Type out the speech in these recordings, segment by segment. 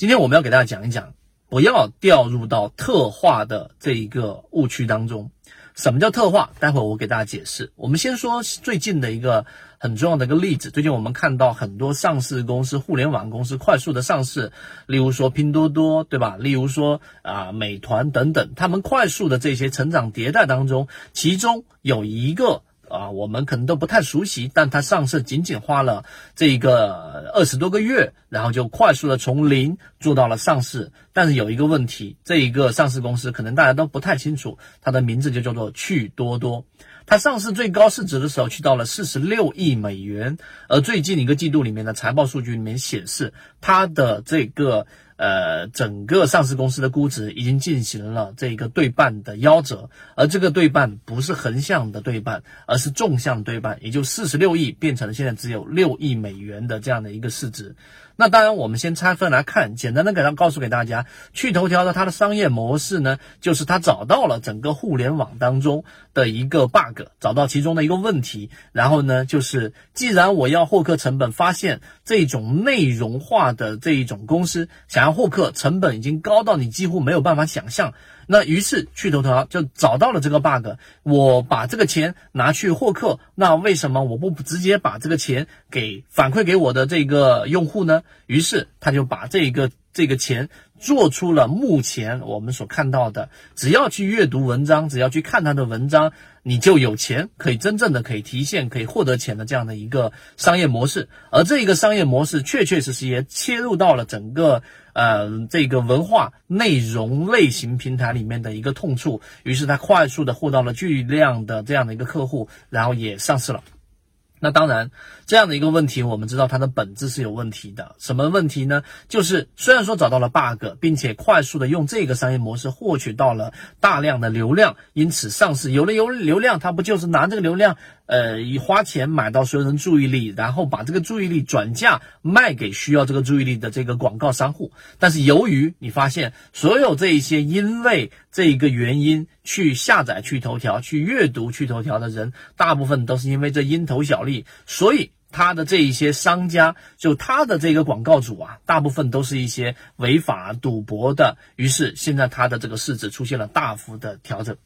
今天我们要给大家讲一讲，不要掉入到特化的这一个误区当中。什么叫特化？待会儿我给大家解释。我们先说最近的一个很重要的一个例子。最近我们看到很多上市公司、互联网公司快速的上市，例如说拼多多，对吧？例如说啊，美团等等，他们快速的这些成长迭代当中，其中有一个。啊，我们可能都不太熟悉，但它上市仅仅花了这一个二十多个月，然后就快速的从零做到了上市。但是有一个问题，这一个上市公司可能大家都不太清楚，它的名字就叫做趣多多。它上市最高市值的时候去到了四十六亿美元，而最近一个季度里面的财报数据里面显示，它的这个。呃，整个上市公司的估值已经进行了这个对半的夭折，而这个对半不是横向的对半，而是纵向对半，也就四十六亿变成了现在只有六亿美元的这样的一个市值。那当然，我们先拆分来看，简单的给它告诉给大家，趣头条的它的商业模式呢，就是它找到了整个互联网当中的一个 bug，找到其中的一个问题，然后呢，就是既然我要获客成本，发现这种内容化的这一种公司想要获客成本已经高到你几乎没有办法想象。那于是趣头条就找到了这个 bug，我把这个钱拿去获客，那为什么我不直接把这个钱给反馈给我的这个用户呢？于是他就把这个这个钱做出了目前我们所看到的，只要去阅读文章，只要去看他的文章，你就有钱可以真正的可以提现，可以获得钱的这样的一个商业模式。而这一个商业模式确确实实也切入到了整个。呃，这个文化内容类型平台里面的一个痛处，于是它快速的获到了巨量的这样的一个客户，然后也上市了。那当然，这样的一个问题，我们知道它的本质是有问题的。什么问题呢？就是虽然说找到了 bug，并且快速的用这个商业模式获取到了大量的流量，因此上市有了有流量，它不就是拿这个流量？呃，以花钱买到所有人注意力，然后把这个注意力转嫁卖给需要这个注意力的这个广告商户。但是由于你发现所有这一些因为这一个原因去下载去头条、去阅读去头条的人，大部分都是因为这蝇头小利，所以他的这一些商家就他的这个广告主啊，大部分都是一些违法赌博的。于是现在他的这个市值出现了大幅的调整。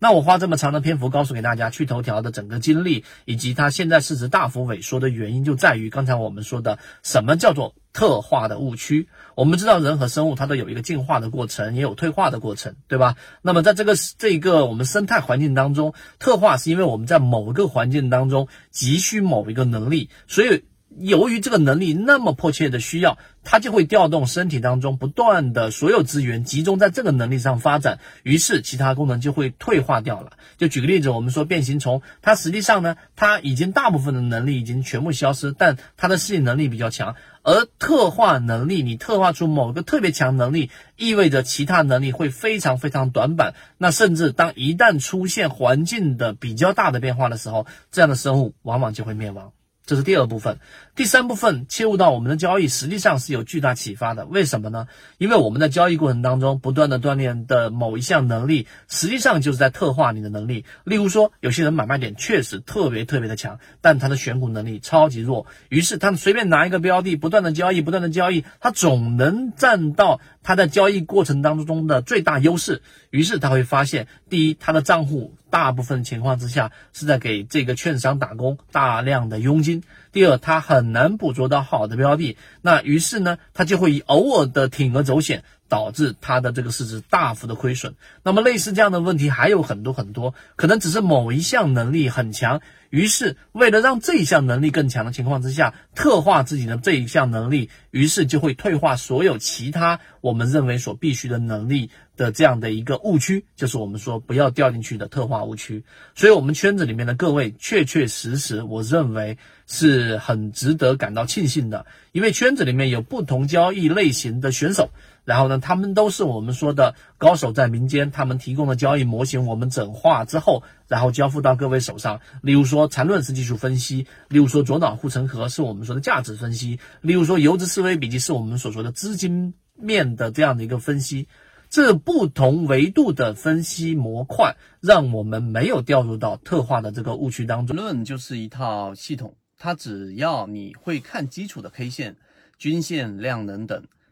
那我花这么长的篇幅告诉给大家，趣头条的整个经历以及它现在市值大幅萎缩的原因，就在于刚才我们说的什么叫做特化的误区。我们知道人和生物它都有一个进化的过程，也有退化的过程，对吧？那么在这个这一个我们生态环境当中，特化是因为我们在某一个环境当中急需某一个能力，所以。由于这个能力那么迫切的需要，它就会调动身体当中不断的所有资源集中在这个能力上发展，于是其他功能就会退化掉了。就举个例子，我们说变形虫，它实际上呢，它已经大部分的能力已经全部消失，但它的适应能力比较强。而特化能力，你特化出某个特别强能力，意味着其他能力会非常非常短板。那甚至当一旦出现环境的比较大的变化的时候，这样的生物往往就会灭亡。这是第二部分，第三部分切入到我们的交易，实际上是有巨大启发的。为什么呢？因为我们在交易过程当中不断的锻炼的某一项能力，实际上就是在特化你的能力。例如说，有些人买卖点确实特别特别的强，但他的选股能力超级弱，于是他随便拿一个标的，不断的交易，不断的交易，他总能占到他在交易过程当中的最大优势。于是他会发现，第一，他的账户。大部分情况之下是在给这个券商打工，大量的佣金。第二，他很难捕捉到好的标的，那于是呢，他就会以偶尔的铤而走险，导致它的这个市值大幅的亏损。那么类似这样的问题还有很多很多，可能只是某一项能力很强。于是，为了让这一项能力更强的情况之下，特化自己的这一项能力，于是就会退化所有其他我们认为所必须的能力的这样的一个误区，就是我们说不要掉进去的特化误区。所以，我们圈子里面的各位，确确实实，我认为是很值得感到庆幸的，因为圈子里面有不同交易类型的选手。然后呢，他们都是我们说的高手在民间，他们提供的交易模型，我们整化之后，然后交付到各位手上。例如说缠论是技术分析，例如说左脑护城河是我们说的价值分析，例如说游资思维笔记是我们所说的资金面的这样的一个分析。这不同维度的分析模块，让我们没有掉入到特化的这个误区当中。论就是一套系统，它只要你会看基础的 K 线、均线、量能等。